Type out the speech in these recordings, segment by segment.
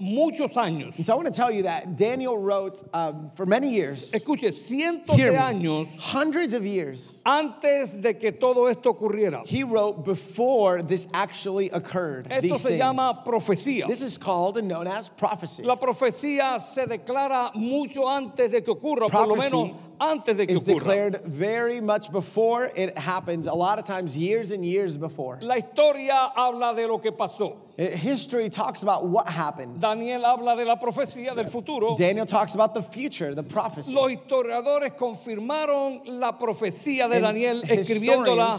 muchos años. And so I want to tell you that Daniel wrote um, for many years, Escuche, cientos de años hundreds of years. antes de que todo esto ocurriera. He wrote before this actually occurred. Esto se things. llama profecía. This is called and known as prophecy. La profecía se declara mucho antes de que ocurra, por lo menos antes de que is ocurra. declared very much before it happens, a lot of times years and years before. La historia habla de lo que pasó. History talks about what happened. Daniel habla de la profecía del futuro. Daniel talks about the future, the prophecy. Los historiadores confirmaron la profecía de And Daniel escribiéndola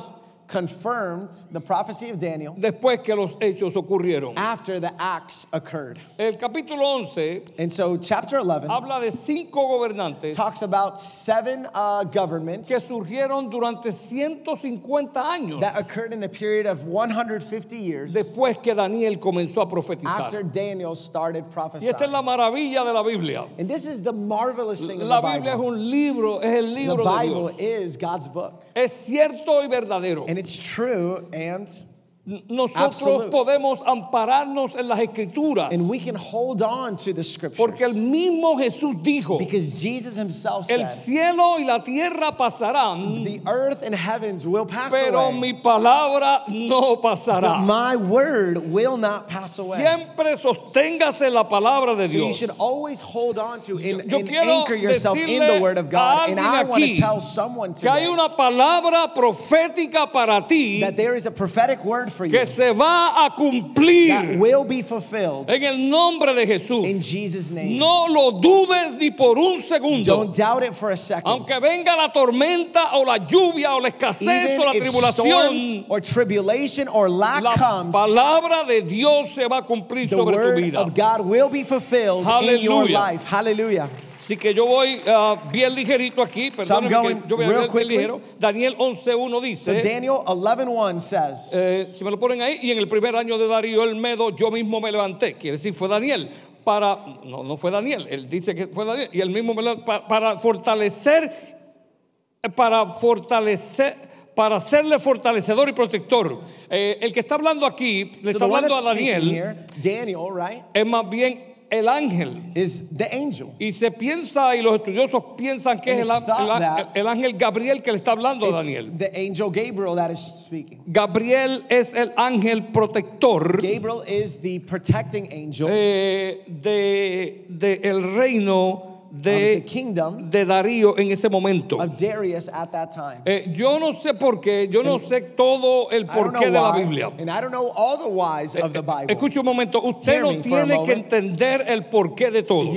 confirmed the prophecy of Daniel después que los hechos ocurrieron. after the acts occurred. El capítulo 11 And so chapter 11 habla de cinco gobernantes talks about seven uh, governments que surgieron durante 150 años that occurred in a period of 150 years después que Daniel comenzó a profetizar. after Daniel started Y esta es la prophesying. maravilla de la Biblia. And this is the marvelous thing of La the Biblia es Bible. un libro, es el The libro de Bible Dios. is God's book. Es cierto y verdadero. And it's true and Nosotros absolute. podemos ampararnos en las escrituras and we can hold on to the porque el scriptures mismo Jesús dijo, because Jesus himself el said, cielo y la tierra pasarán, the earth and heavens will pass pero away, mi palabra no but pasará. my word will not pass away. Siempre sosténgase la palabra de So you Dios. should always hold on to and, Yo and anchor yourself in the word of God. And I want to tell someone Que hay today una palabra profética para ti that there is a prophetic word for you que se va a that cumplir will be fulfilled en el nombre de Jesús. in Jesus' name. No lo dudes ni por un segundo. Don't doubt it for a second. Aunque venga la tormenta o la lluvia o la escasez Even o la tribulación, or tribulation or lack la comes, palabra de Dios se va a cumplir sobre tu word vida. of God will be fulfilled in your Hallelujah. life. Hallelujah. Así que yo voy ah, bien ligerito aquí, So I'm perdóneme going que yo voy a bien ligero. Daniel 11.1 So dice, Daniel 11:1 says, eh, si me lo ponen ahí, y en el primer año de Darío el Medo yo mismo me levanté, quiere decir fue Daniel, para, no, no fue Daniel, él dice que fue Daniel, y él mismo me levantó, para, para fortalecer, eh, para fortalecer, para serle fortalecedor y protector. Eh, el que está hablando aquí, le so está hablando a Daniel, here, Daniel, right, es más bien el ángel. is the angel. Y se piensa, y los estudiosos piensan que And es el, el- el ángel Gabriel que le está hablando a Daniel. the angel Gabriel that is speaking. Gabriel es el ángel protector Gabriel is the protecting angel eh, de, de el reino de, de Darío en ese momento. of Darius at that time. Eh, yo no sé por qué, yo no sé todo el porqué de la Biblia. and I don't know all the whys of the Bible. Escuche un momento, usted no tiene que entender el porqué de todo.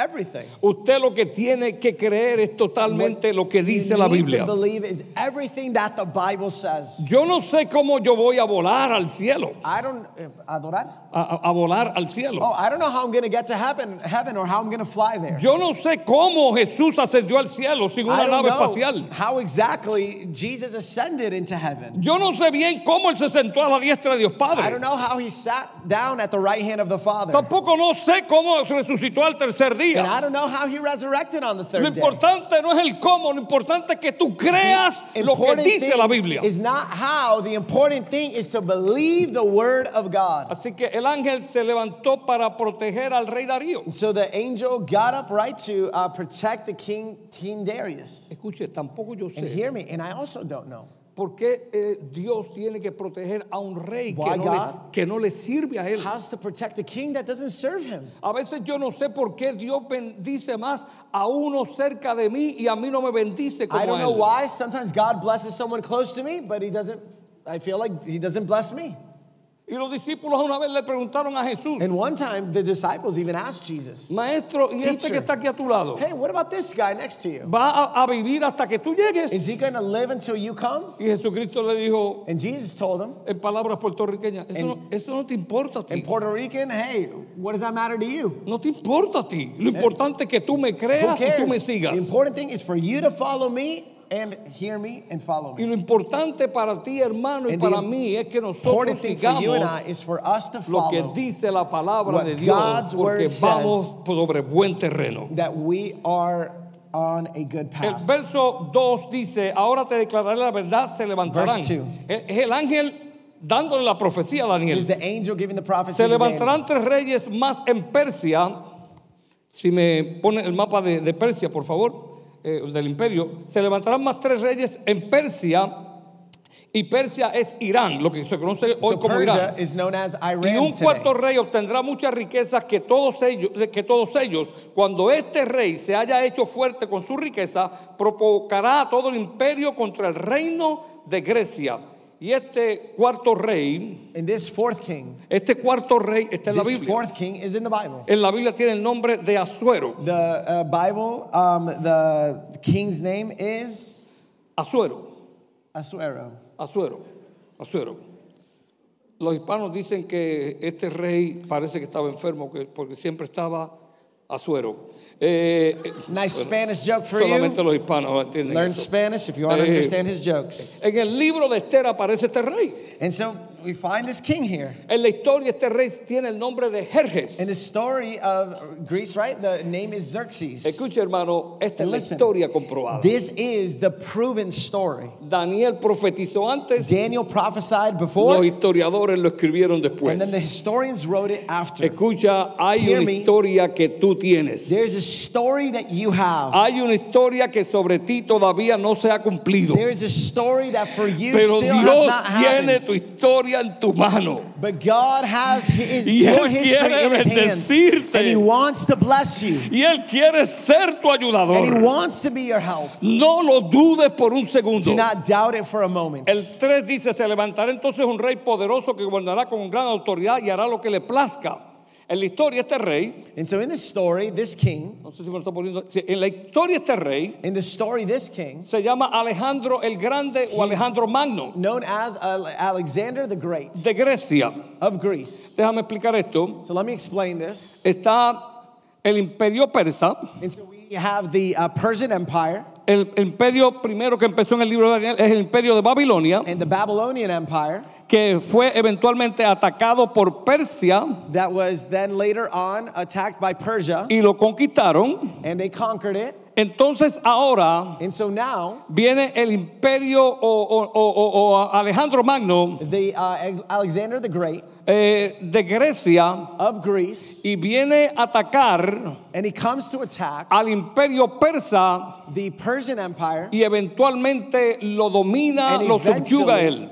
Everything. Usted lo que tiene que creer es totalmente lo que dice la Biblia. to believe is everything that the Bible says. Yo no sé cómo yo voy a volar al cielo, I don't eh, adorar. a, a- volar al cielo. Oh, I don't know how I'm going to get to heaven, heaven or how I'm going to fly there. Yo no sé cómo Jesús ascendió al cielo sin I una nave espacial. how exactly Jesus ascended into heaven. Yo no sé bien cómo él se sentó a la diestra de Dios I Padre. don't know how he sat down at the right hand of the Father. Tampoco no sé cómo resucitó al tercer And día. I don't know how he resurrected on the Lo third day. importante no es el cómo, lo importante es que tú creas lo que dice la thing Biblia. is not how, the important thing is to believe the word of God. Así que el ángel se levantó para proteger al rey Darío. So the angel got up right to uh, protect the king, King Darius. Escuche, tampoco yo And hear me, and I also don't know. Por qué eh, Dios tiene que proteger a un rey que no, le, que no le sirve a él. How's to protect a king that doesn't serve him? A veces yo no sé por qué Dios bendice más a uno cerca de mí y a mí no me bendice I como don't a know él. why. Sometimes God blesses someone close to me, but he doesn't, I feel like he doesn't bless me. Y los discípulos una vez le preguntaron a Jesús, And one time, the disciples even asked Jesus, maestro, ¿y este que está aquí a tu lado? Hey, what about this guy next to you? ¿Va a, a vivir hasta que tú llegues? Is he going to live until you come? Y Jesucristo le dijo And Jesus told him, en palabras puertorriqueñas, eso, no, eso no te importa a in ti. Puerto Rican, hey, what does that matter to you? No te importa a ti. Lo importante es que tú me creas y tú me sigas. The important thing is for you to follow me and hear me and follow Y me. lo importante para ti, hermano, y And para mí es que nosotros Important thing for you and I sigamos is for us to lo que follow dice la palabra de Dios, God's porque word vamos sobre buen terreno. that we are on a good El path. verso 2 dice, ahora te declararé la verdad, se levantarán. Es el ángel dándole la profecía a Daniel. is the angel giving the prophecy. Se levantarán tres reyes más en Persia. Si me ponen el mapa de, de Persia, por favor, eh, del imperio. Se levantarán más tres reyes en Persia. Y Persia es Irán, lo que se conoce hoy So como Persia Irán. is known as Y un today. cuarto rey obtendrá muchas riquezas que todos ellos, que todos ellos, cuando este rey se haya hecho fuerte con su riqueza, provocará a todo el imperio contra el reino de Grecia. Y este cuarto rey, And this fourth king, este cuarto rey está en la this Biblia. fourth king is in the Bible. En la Biblia tiene el nombre de Asuero. The uh, Bible, um, the king's name is Asuero. Asuero. Asuero. Asuero. Los hispanos dicen que este rey parece que estaba enfermo que- porque siempre estaba Asuero. Eh, Nice Spanish joke for solamente you. los hispanos entienden Learn eso. Spanish if you want to Eh, understand his jokes. En el libro de Esther aparece este rey. And so we find this king here. En la historia este rey tiene el nombre de Jerjes. In the story of Greece, right? The name is Xerxes. Escucha hermano, esta es la historia comprobada. This is the proven story. Daniel profetizó antes, Daniel prophesied los before, historiadores lo escribieron después. and then the historians wrote it after. Escucha, hay Hear una me. historia que tú tienes. There's a story that you have. Hay una historia que sobre ti todavía no se ha cumplido. There's a story that for you Pero still has Dios not tiene happened. tu historia en tu mano. But God has his, Y your Él history quiere in his hands. bendecirte. And he wants to bless you. Y Él quiere ser tu And he ayudador. wants to be your help. No lo dudes por un segundo. Do not doubt it for a moment. El 3 dice, se levantará entonces un rey poderoso que gobernará con gran autoridad y hará lo que le plazca. En la historia este rey, And so in this story, this king, no sé si me lo está poniendo, sí, en la historia este rey in the story, this king, se llama Alejandro el Grande o Alejandro Magno known as Alexander the Great de Grecia. of Greece. Déjame explicar esto. So let me explain this. Está el imperio persa, And so we have the uh, Persian Empire el imperio primero que empezó en el libro de Daniel es el imperio de Babilonia, and the Babylonian Empire que fue eventualmente atacado por Persia that was then later on attacked by Persia y lo conquistaron. and they conquered it. Entonces ahora And so now viene el imperio o, o- o- o- o Alejandro Magno the uh, Ex- Alexander the Great eh, de Grecia of Greece y viene a atacar and he comes to attack al imperio persa the Persian Empire. y eventualmente lo domina, And lo subyuga eventually- él.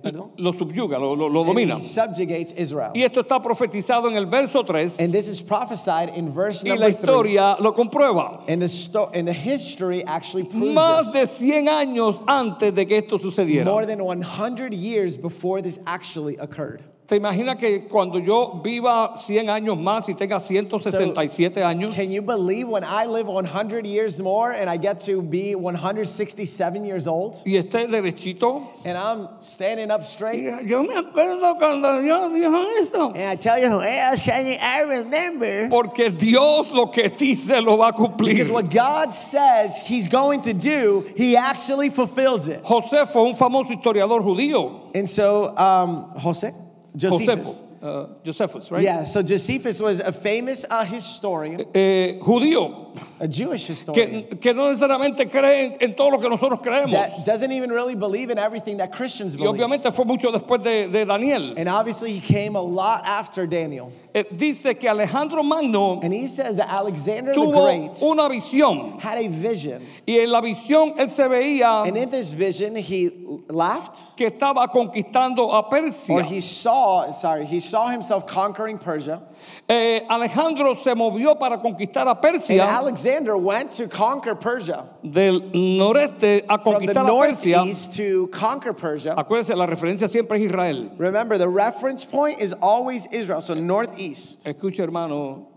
Perdón? Lo subyuga, lo, lo- lo And domina. he subjugates Israel. Y esto está profetizado en el verso 3 And this is prophesied in verse y la number 3. historia lo comprueba. And the, and the history actually proves Más de this. 100 años antes de que esto sucediera. More than 100 years before this actually occurred. ¿Se imagina que cuando yo viva 100 años más y tenga 167 años? Can you believe when I live 100 years more and I get to be 167 years old y esté derechito. and I'm standing up straight? Yo me acuerdo cuando Dios dijo esto. And I tell you, I remember. Porque Dios lo que dice lo va a cumplir. Because what God says He's going to do, He actually fulfills it. José fue un famoso historiador judío. And so, um, Jose? Josephus. Josefo, uh, Josephus, right? Yeah, so Josephus was a famous uh, historian, Eh, judío, a Jewish historian. que, que no necesariamente cree en, en todo lo que nosotros creemos. that doesn't even really believe in everything that Christians Y believe. obviamente fue mucho después de, de Daniel. And obviously, he came a lot after Daniel. Eh, dice que Alejandro Magno And he says that Alexander the tuvo Great una visión. had a vision. Y en la visión él se veía And in this vision, he laughed, que estaba conquistando a or Persia. he saw, sorry, he saw himself conquering Persia. Eh, Alejandro se movió para conquistar a And Persia Alexander went to conquer Persia. del noreste a From the Persia. northeast to conquer Persia. Acuérdense, la referencia siempre es Israel. Remember, the reference point is always Israel, so northeast. Escucha, hermano,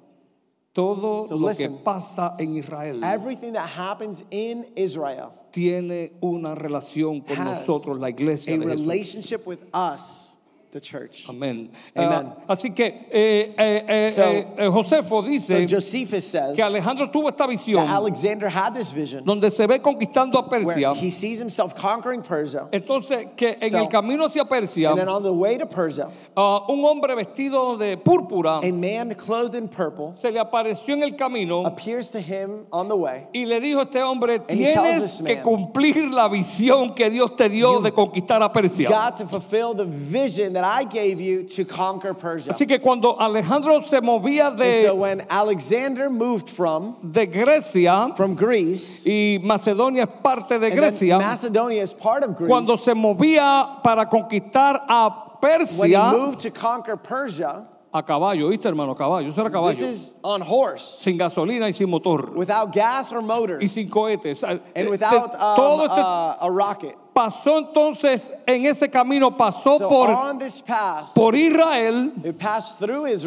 todo So lo listen. que pasa en Israel Everything that happens in Israel tiene una relación con has nosotros, la iglesia a de Jesús. relationship with us, the church. Amén. Amen. Ah, así que eh, eh, eh, So- eh, eh, Josefo So dice Josephus says que Alejandro tuvo esta visión Alexander had this vision donde se ve conquistando a Persia. he sees himself conquering Persia. Entonces, que en So- el camino hacia Persia, And then on the way to Persia, ah, un hombre vestido de púrpura a man clothed in purple se le apareció en el camino appears to him on the way. y le dijo a este hombre, tienes this que man, cumplir la visión que Dios te dio de conquistar a Persia. Got to fulfill the vision that I gave you to conquer Persia. Así que cuando Alejandro se movía de And so when Alexander moved from de Grecia, from Greece, y Macedonia es parte de and then Grecia, Macedonia is part of Greece. cuando se movía para conquistar a Persia. when he moved to conquer Persia, a caballo, ¿viste hermano? Caballo, eso era this is on horse, Sin gasolina y sin motor. without gas or motor, Y sin cohetes. and without um, todo este uh, a rocket. Pasó entonces en ese camino, pasó So por, path, por Israel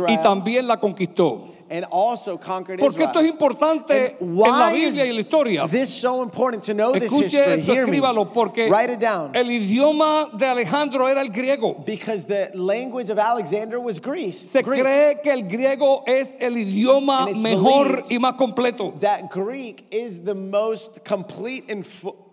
y también la conquistó. And also conquered Porque esto es importante en la why Biblia y la historia. is this so important to know this history? esto, Hear me. porque Write it down. el idioma de Alejandro era el griego. Because the language of Alexander was Greece. Se Greek. cree que el griego es el idioma mejor y más completo. that Greek is the most complete and,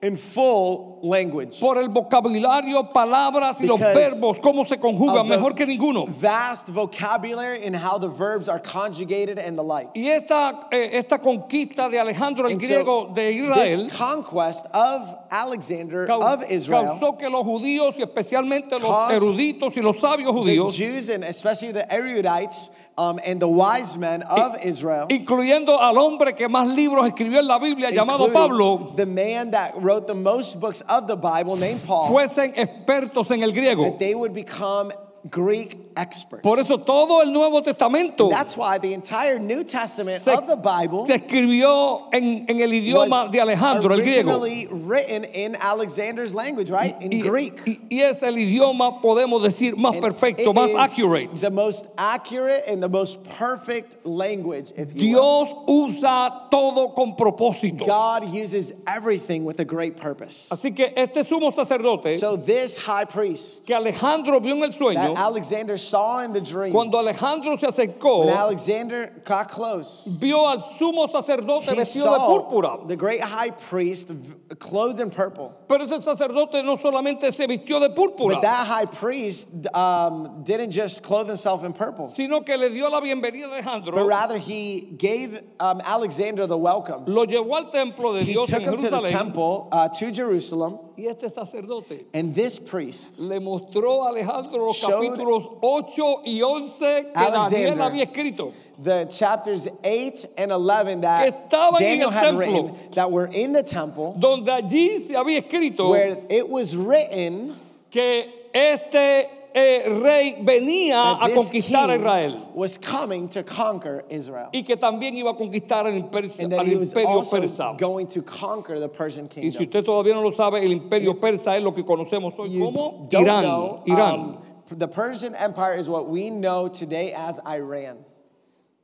and full language. Por el vocabulario, palabras y los Because verbos, cómo se conjugan, mejor que ninguno. Vast vocabulary and how the verbs are conjugated and the like. Y esta, eh, esta conquista de Alejandro el And so griego de Israel This conquest of Alexander cau- of Israel, causó que los judíos y especialmente los Caused eruditos y los sabios the judíos, Jews and especially the erudites um, and the wise men of Israel, incluyendo al hombre que más libros escribió en la Biblia llamado including Pablo, the man that wrote the most books of the Bible named Paul, fuesen expertos en el griego. that they would become Greek experts. Por eso todo el Nuevo Testamento That's why the entire New Testament se, of the Bible se escribió en, en el idioma was de Alejandro, el griego. written in Alexander's language, right? In Y, Greek. y- y es el idioma, podemos decir, más And perfecto, más accurate. The most accurate and the most perfect language, if you will. Dios usa todo con propósito. God uses everything with a great purpose. Así que este sumo sacerdote So this high priest que Alejandro vio en el sueño, Alexander saw in the dream, cuando Alejandro se acercó, when Alexander got close, vio al sumo sacerdote he vestido de púrpura. the great high priest clothed in purple. Pero ese sacerdote no solamente se vistió de púrpura, But that high priest um, didn't just clothe himself in purple, sino que le dio la bienvenida a Alejandro, but rather he gave um, Alexander the welcome. lo llevó al templo de He Dios took en him to the temple uh, to Jerusalem, y este sacerdote and this priest le mostró a Alejandro los capítulos 8 y 11 que Daniel había escrito. the chapters 8 and 11 that Daniel el had templo. written that were in the temple, donde allí se había escrito where it was written que este eh, rey venía a conquistar a Israel was coming to conquer Israel. y que también iba a conquistar el imperio, al persa. going to conquer the Persian Y si usted todavía no lo sabe, el imperio persa es lo que conocemos hoy como Irán. know, Irán. um, the Persian Empire is what we know today as Iran.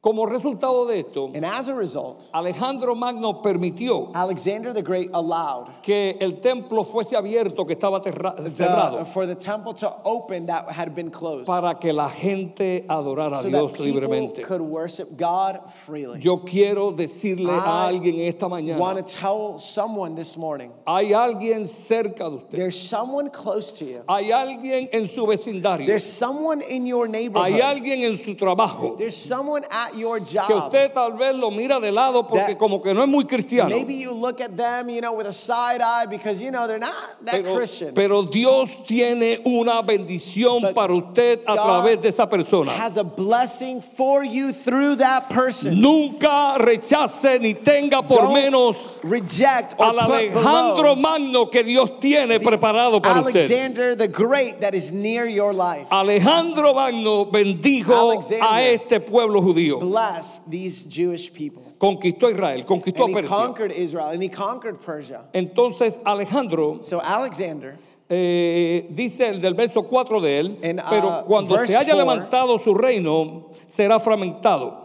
Como resultado de esto, And as a result, Alejandro Magno permitió Alexander the Great allowed que el templo fuese abierto, que estaba terra- the- cerrado, for the temple to open that had been closed. para que la gente adorara a so Dios people libremente. could worship God freely. Yo quiero decirle a I alguien esta want mañana, to tell someone this morning. hay alguien cerca de usted, there's someone close to you, hay alguien en su vecindario, there's someone in your hay neighborhood, alguien en su trabajo, there's someone at your que job. usted tal vez lo mira de lado porque That- como que no es muy cristiano. Maybe you look at them, you know, with a side eye because you know they're not that Pero, Christian. pero Dios tiene una bendición But para usted a God través de esa persona. has a blessing for you through that person. Nunca rechace ni tenga por Don't menos reject or al Alejandro Magno que Dios tiene preparado para usted. Alexander the Great that is near your life. Alejandro Magno bendijo Alexander. a este pueblo judío. Bless these Jewish people. Conquistó a Israel, conquistó a And he Persia. conquered Israel and he conquered Persia. Entonces Alejandro So Alexander, eh, dice el del verso 4 de él, uh, pero cuando se haya levantado su reino, será fragmentado.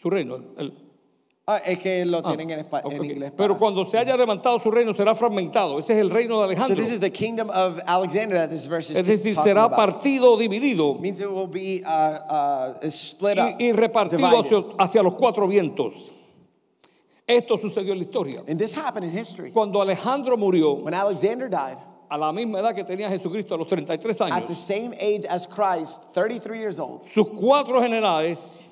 Su reino, el- Ah, es que lo tienen en, inglés. Pero cuando se haya levantado su reino será fragmentado. Ese es el reino de So Alejandro. this is the kingdom of Alexander that this verse is Es decir, será about. partido dividido means it will be uh, uh, split up, y, y repartido hacia, hacia los cuatro vientos. Esto sucedió en la historia. And this happened in history. Cuando Alejandro murió, When Alexander died, a la misma edad que tenía Jesucristo, a los 33 at the años, same age as Christ, 33 years old, sus cuatro generales,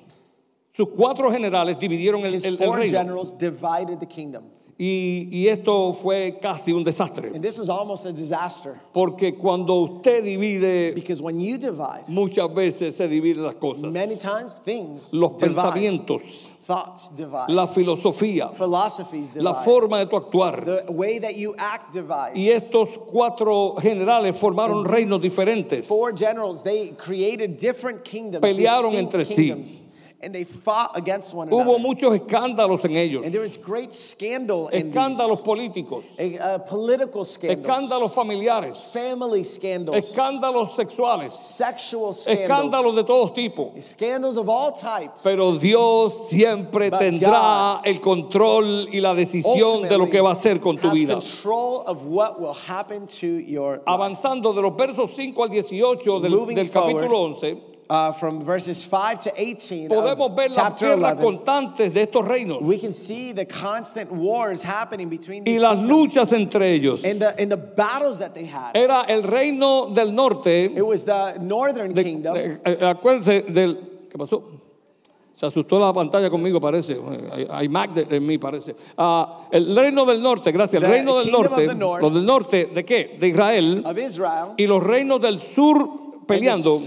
sus cuatro generales dividieron el, his el- el four reino. generals divided the kingdom. Y, y esto fue casi un desastre. And this was almost a disaster Porque cuando usted divide, because when you divide, muchas veces se dividen las cosas. many times things Los divide. pensamientos, Thoughts divide. la filosofía, Philosophies divide. la forma de tu actuar. the way that you act divides. Y estos cuatro generales formaron And reinos diferentes. Four generals, they created different kingdoms, Pelearon distinct entre sí. kingdoms, and they fought against one Hubo another. muchos escándalos en ellos. And there was great scandal in Escándalos políticos, Uh, political scandals, escándalos familiares, family scandals, escándalos sexuales, sexual escándalos scandals, de todos tipos. scandals of all types. Pero Dios siempre But tendrá el control y la decisión de lo que va a hacer con tu vida. control of what will happen to your life. Avanzando de los versos 5 al 18 del, del capítulo 11, Uh, from verses 5 to 18 podemos of ver las chapter guerras 11, constantes de estos reinos we can see the constant wars happening between y las luchas entre ellos. and the, and the battles that they had. Era el reino del norte. It was the northern de- kingdom. de- eh, acuérdense del. ¿Qué pasó? Se asustó la pantalla conmigo, parece. Hay, Mac en mí, parece. Ah, el reino del norte, gracias. El reino del norte. north. Los del norte, ¿de qué? De Israel. of Israel Y los reinos del sur peleando.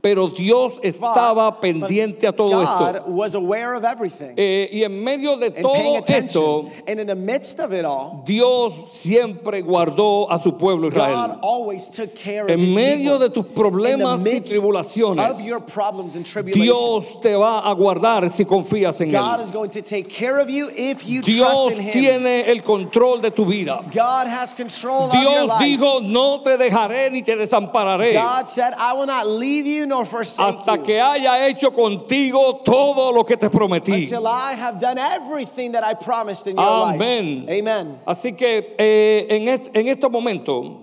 Pero Dios estaba pendiente a todo God esto. was aware of everything Eh, y en medio de todo esto, attention. And in the midst of it all, Dios siempre guardó a su pueblo Israel. always took care of En medio de tus problemas y tribulaciones, of your problems and tribulations, Dios te va a guardar si confías en God Él. is going to take care of you if you Dios trust in Him. tiene el control de tu vida. God has control of your Dios life. dijo, no te dejaré ni te desampararé God said, I will not leave you nor forsake hasta you que haya hecho contigo todo lo que te prometí. until I have done everything that I promised in your Amén. life. Amen. Así que eh, en, este, en este momento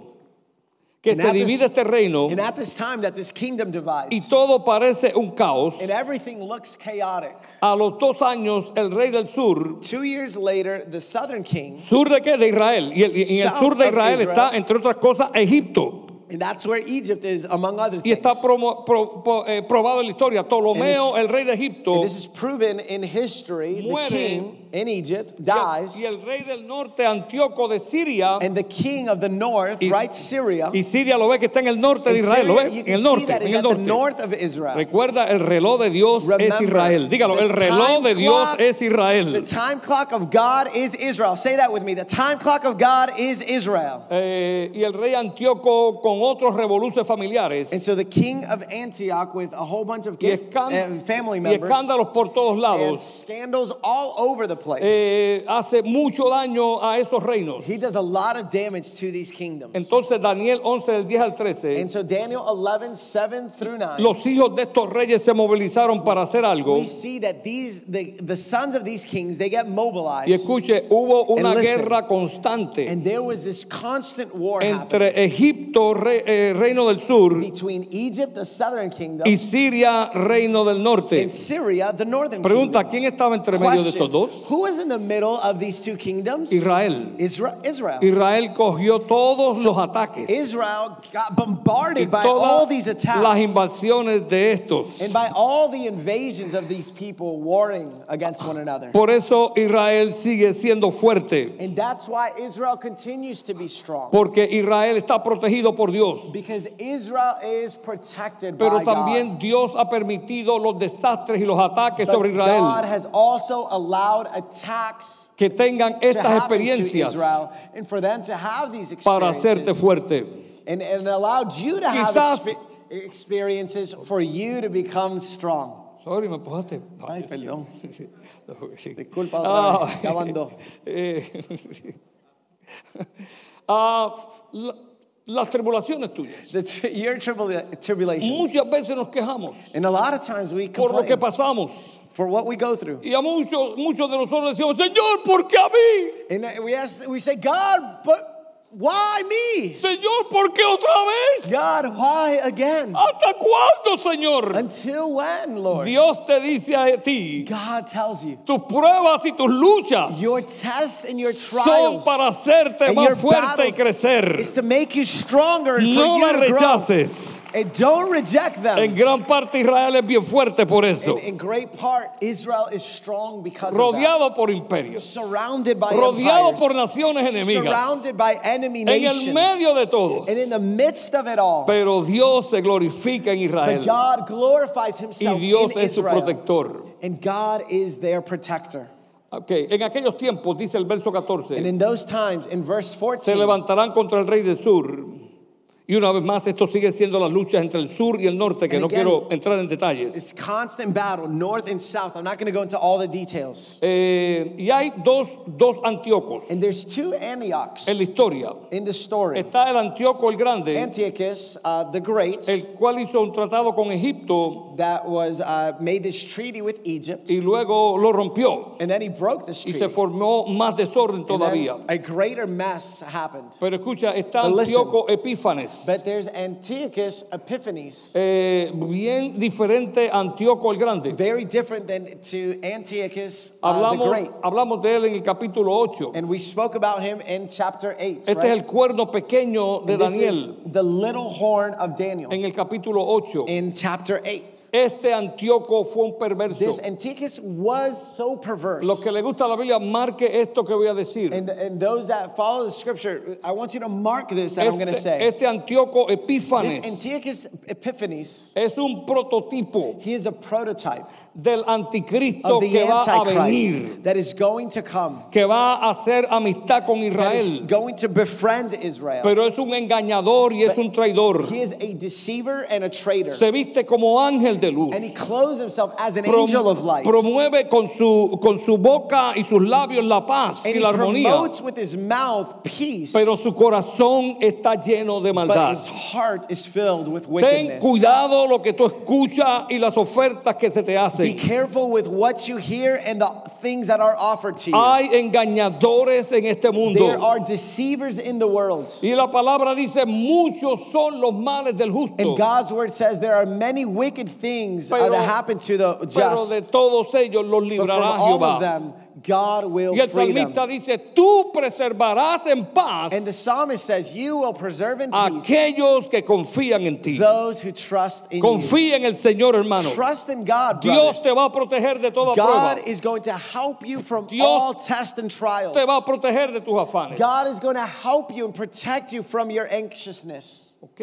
que And se at this- divide este reino And at this time that this kingdom divides, y todo parece un caos, and everything looks chaotic. a los dos años el rey del sur Two years later, the southern king, ¿Sur de qué? De Israel. Y, el- en el sur de Israel Israel. está, entre otras cosas, Egipto. And that's where Egypt is, among other Y things. está promo- pro- pro- eh, probado en la historia. Ptolomeo, el rey de Egipto, And this is proven in history. Muere. The king in Egypt y el- dies, y el rey del norte, Antíoco de Siria, and the king of the north, Y- right, Syria. y Siria lo ve que está en el norte de and Israel, lo Syria, ve you en el norte, en el the norte. north of Israel. Recuerda, el reloj de Dios es Remember, Israel. Dígalo, the el reloj time de Dios clock- es The Israel. time clock of God is Israel. Say that with me. The time clock of God is Israel. Eh, y el rey Antíoco con otros revoluciones familiares And so the king of Antioch, with a whole bunch of y, uh, family y members, escándalos por todos and lados, scandals all over the place. eh, hace mucho daño a esos reinos. he does a lot of damage to these kingdoms. Entonces Daniel 11 del 10 al 13, and so Daniel 11, 7 through 9, los hijos de estos reyes se movilizaron para hacer algo. we see that these the, the sons of these kings, they get mobilized. Y escuche, hubo una And listen. guerra constante and there was this constant war happening entre Egipto, re- eh, reino del sur, between Egypt, the southern kingdom, y Siria, reino del norte. and Syria, the northern Pregunta, kingdom. ¿quién estaba entre medio de estos dos? Who is in the middle of these two kingdoms? Israel. Isra- Israel. Israel cogió todos los ataques Israel got bombarded by all these las attacks invasiones de estos. and by all the invasions of these people warring against one another. Por eso Israel sigue siendo fuerte, And that's why Israel continues to be strong. porque Israel está protegido por Dios. Because Israel is protected Pero by también God. Dios ha permitido los desastres y los ataques But sobre God Israel has also allowed attacks que tengan to estas happen to experiencias Israel and for them to have these para hacerte experiences fuerte. and, and allowed you to have Quizás- expe- experiences for you to become strong. Sorry, me empujaste. Ay, perdón. Sí. Disculpa otra vez, Ah, ya van dos. eh, ah, la- las tribulaciones tuyas. The tri- your tribula- tribulations. Muchas veces nos quejamos And a lot of times we por lo que complain pasamos. For what we go through. Y a muchos, muchos de nosotros decimos, Señor, ¿por qué a mí? And we, ask, we say, God, but why me? Señor, ¿por qué otra vez? God, why again? ¿Hasta cuándo, Señor? Until when, Lord? Dios te dice a ti, God tells you, tus pruebas y tus luchas your tests and your son trials para hacerte más fuerte y crecer. is to make you stronger and No for you to grow. And don't reject them. En gran parte Israel es bien fuerte por eso. In, in great part, Israel is strong because of that. Rodeado por imperios. Surrounded by Rodeado empires, por naciones enemigas. Surrounded by enemy En nations. el medio de todo. and in the midst of it all, Pero Dios se glorifica en but Israel. God glorifies Y himself Dios in es su protector. And God is their protector. En aquellos tiempos, dice el verso And 14, in those times, in verse se 14, levantarán contra el rey del sur. Y una vez más, esto sigue siendo las luchas entre el sur y el norte, que And no again, quiero entrar en detalles. it's constant battle, north and south. I'm not going to go into all the details. Eh, y hay dos, dos Antiocos And there's two Antiochs en la historia. in the story. Está el Antíoco el Grande, Antiochus uh, the Great, el cual hizo un tratado con Egipto that was uh, made this treaty with Egypt, y luego lo rompió and then he broke this y treaty. se formó más desorden todavía. a greater mess happened. Pero escucha, está. Antíoco Epífanes, But there's Antiochus Epiphanes, eh, bien diferente a Antíoco el Grande. very different than to Antiochus uh, the Great. hablamos de él en el capítulo 8. And we spoke about him in chapter 8. Este right? es el cuerno pequeño de And this is Daniel the little horn of Daniel en el capítulo 8. in chapter 8. Este Antíoco fue un perverso. This Antiochus was so perverse. Los que le gusta la Biblia, marque esto que voy a decir. And, and those that follow the scripture, I want you to mark this that I'm going to say. este Antíoco This Epífanes. Antiochus Epiphanes, es un prototipo. he is a prototype del anticristo of the que va a venir, that is going to come, que va a hacer amistad con Israel. going to befriend Israel. Pero es un engañador y es un traidor. He is a deceiver and a traitor. Se viste como ángel de luz. And he clothes himself as an Prom- angel of light. promueve con su, con su boca y sus labios la paz And y la armonía. promotes with his mouth peace. Pero su corazón está lleno de but maldad. his heart is filled with Ten cuidado lo que tú escuchas y las ofertas que se te Be hacen. careful with what you hear and the things that are offered to you. Hay engañadores en este there mundo. are deceivers in the world. Y la palabra dice, muchos son los males del justo. And God's word says there are many wicked things uh, Pero- that happen to the Pero de just. todos ellos los But from librará all of Jehová. them, God will Y el free them. salmista dice, tú preservarás en paz And the psalmist says, You will preserve in peace aquellos que confían en ti. those who trust in you. Confía en el Señor, hermano. Trust in God, Dios brothers. te va a proteger de toda God prueba. is going to help you from Dios all tests and trials. Te va a proteger de tus afanes. God is going to help you and protect you from your anxiousness. Ok.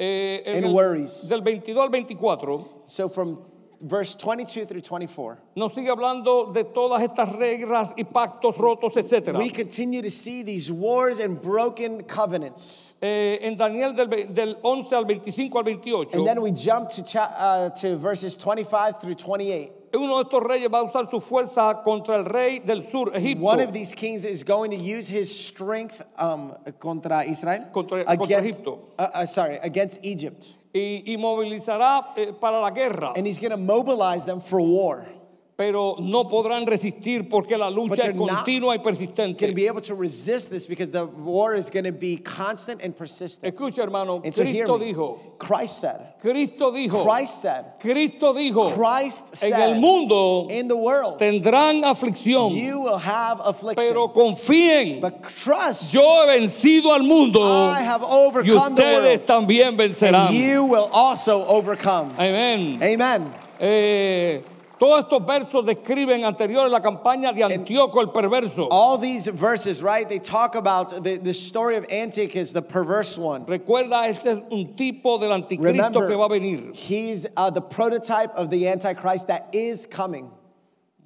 Eh, en And el- worries. Del 22 al 24 So from verse 22 through 24, nos sigue hablando de todas estas reglas y pactos rotos, etc. we continue to see these wars and broken covenants. Eh, en Daniel del, ve- del 11 al 25 al 28, And then we jump to, cha- uh, to verses 25 through 28. uno de estos reyes va a usar su fuerza contra el rey del sur, Egipto. One of these kings is going to use his strength um, contra Israel, Contra- contra against, Egipto. uh, uh, sorry, against Egypt. Y, y movilizará eh, para la guerra, And he's going to mobilize them for war. Pero no podrán resistir porque la lucha es continua y Going to persistente. be able to resist this because the war is going to be constant and persistent. Escucha, hermano, And so Cristo me. dijo, Christ said, Cristo dijo, Christ said, Cristo dijo, Christ en el said, mundo in the world, tendrán aflicción, you will have affliction. pero confíen, But trust, yo he vencido al mundo I have y overcome the ustedes world. también vencerán. And you will also overcome. Amén. Amen. Eh, todos estos versos describen anteriores la campaña de Antíoco el perverso. All these verses, right, they talk about the, the story of Antiochus, the perverse one. Recuerda, este es un tipo del anticristo Remember, que va a venir. he's uh, the prototype of the Antichrist that is coming.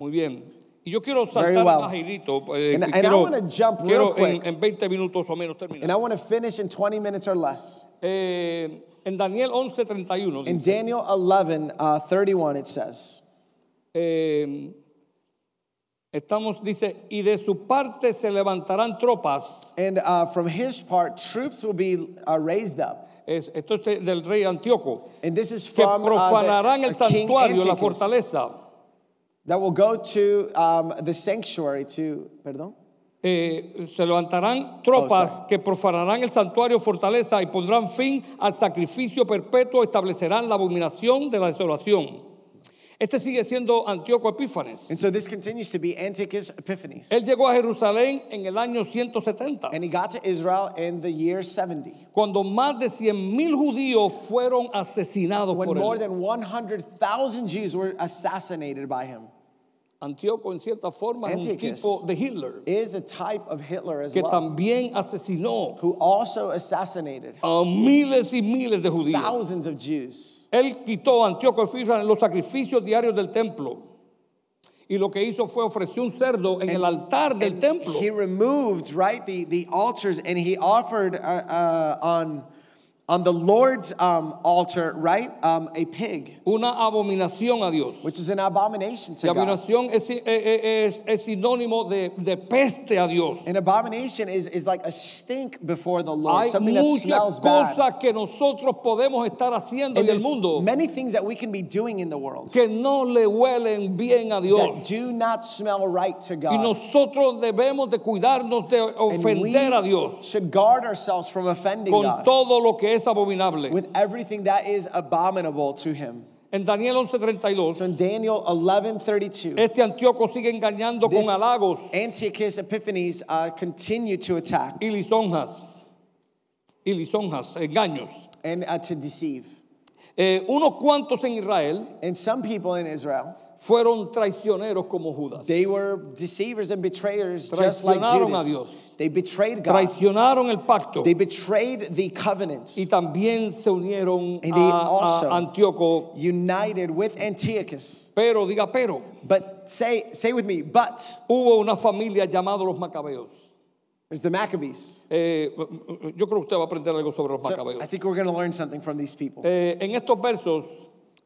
Muy bien. Y yo quiero saltar well. más girito. eh, And- and I quiero, wanna jump real quiero quick. En, en 20 minutos o menos And terminar. I want to finish in 20 minutes or less. Eh, en Daniel 11:31 In Daniel 11, uh, 31, it says, eh, estamos, dice, y de su parte se levantarán tropas. And uh, from his part, troops will be uh, raised up. Es, esto es de- del rey Antíoco. And this is Que from uh, profanarán the, el uh, santuario, la fortaleza. that will go to um, the sanctuary to, perdón? Eh, se levantarán tropas Oh, que profanarán el santuario fortaleza y pondrán fin al sacrificio perpetuo, establecerán la abominación de la desolación. Este sigue siendo Antíoco Epífanes. And so this continues to be Antiochus Epiphanes. Él llegó a Jerusalén en el año 170, And he got to Israel in the year 70, cuando más de 100 judíos fueron asesinados when por more él. than 100,000 Jews were assassinated by him. Antíoco en cierta forma es un tipo de Hitler Is a type of Hitler as que well, también asesinó who also assassinated a miles y miles de judíos. thousands of Jews. Él quitó a Antíoco Epífanes los sacrificios diarios del templo. Y lo que hizo fue ofrecer un cerdo en el altar del And templo. He removed, right, the, the altars and he offered uh, uh, on, on the Lord's um, altar, right, um, a pig, Una abominación a Dios. which is an abomination Y to God. abominación es, eh, eh, es- es sinónimo de, de peste a Dios. An abomination is, is like a stink before the Lord, Hay something that smells bad. cosas que nosotros podemos estar haciendo And en el mundo many things that we can be doing in the world que no le huelen bien a that do not smell right to Y God. nosotros debemos de cuidarnos de And we ofender a Dios should guard ourselves from offending con God todo lo que es abominable. with everything that is abominable to Him. En Daniel 11:32, So in Daniel 11:32, este Antíoco sigue engañando this con halagos Antiochus Epiphanes uh, continued to attack y lisonjas. Y lisonjas, engaños. and uh, to deceive. Eh, unos cuantos en Israel And some people in Israel, fueron traicioneros como Judas. they were deceivers and betrayers just like Traicionaron a Judas. Dios. They betrayed God. Traicionaron el pacto They betrayed the covenant, y también se unieron And they a, also- a Antíoco. united with Antiochus. Pero, diga pero, But say, say with me, but hubo una familia llamada los Macabeos. there's the Maccabees. Eh, yo creo que usted va a aprender algo sobre los So Macabeos. I think we're going to learn something from these people. Eh, en estos versos,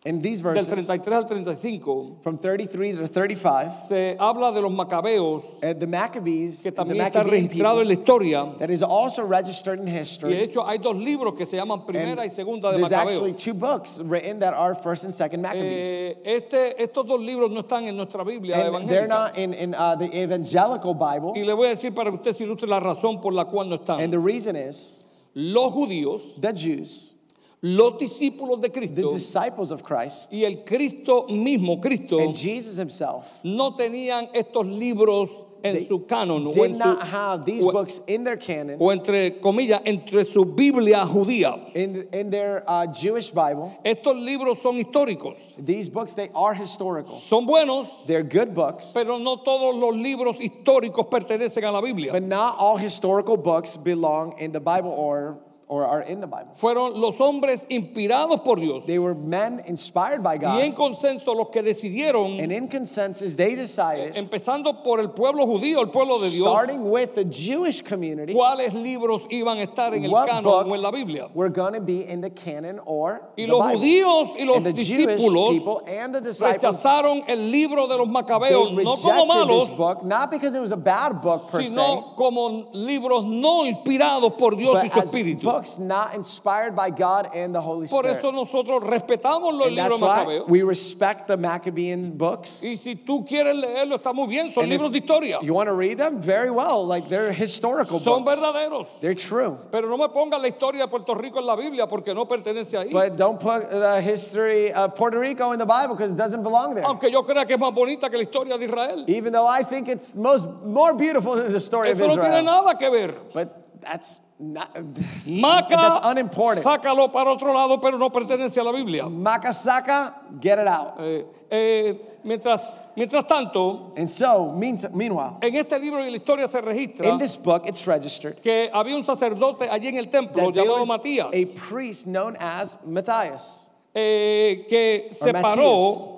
In these del verses, 33 al 35, from 33 to 35, se habla de los Macabeos, uh, the Maccabees, que the también está registrado en la historia. that is also registered in Y de hecho hay dos libros que se llaman Primera y Segunda de there's actually two books written that are First and Second Maccabees. Eh, este, estos dos libros no están en nuestra Biblia and they're not in, in uh, the evangelical Bible. Y le voy a decir para que usted se ilustre la razón por la cual no están. And the reason is Los judíos, the Jews, los discípulos de the Cristo disciples of Christ, y el Cristo mismo, Cristo, and Jesus himself no tenían estos libros en su canon o, en su- not have these o- books in their canon, o entre comillas, entre su Biblia judía. in, in their uh, Jewish Bible. Estos libros son históricos, These books, they are historical. son buenos, They're good books, pero no todos los libros históricos pertenecen a la Biblia. but not all historical books belong in the Bible or, or are in the Bible. Fueron los hombres inspirados por Dios They were men inspired by y en God, consenso los que decidieron, and in consensus, they decided, empezando por el pueblo judío, el pueblo de Dios, starting with the Jewish community, cuáles libros iban a estar en el canon o en la Biblia. were going to be in the canon or Y the los Bible. judíos y los and the Jewish discípulos people and the disciples rechazaron el libro de los macabeos no como malos, this book not because it was a bad book per se sino como libros no inspirados por Dios y su espíritu. Books not inspired by God and the Holy Por Spirit eso nosotros respetamos los and libros that's why macabeos. we respect the Maccabean books Y si tú quieres leerlo, está muy bien, son And libros if de historia. you want to read them very well like they're historical Son books verdaderos. they're true Pero no me pongan la historia de Puerto Rico en la Biblia porque no pertenece ahí. but don't put the history of Puerto Rico in the Bible because it doesn't belong there Aunque yo crea que es más bonita que la historia de Israel. even though I think it's most more beautiful than the story of Eso no tiene Israel nada que ver. but that's not that's Maca, unimportant sácalo para otro lado, pero no pertenece a la Biblia. Makasaka, get it out. Eh, eh, mientras, mientras tanto, And so, mean- meanwhile, en este libro y la historia se registra in this book, it's registered que había un sacerdote allí en el templo llamado Matías, a priest known as Matthias, eh, que or se Matthias, paró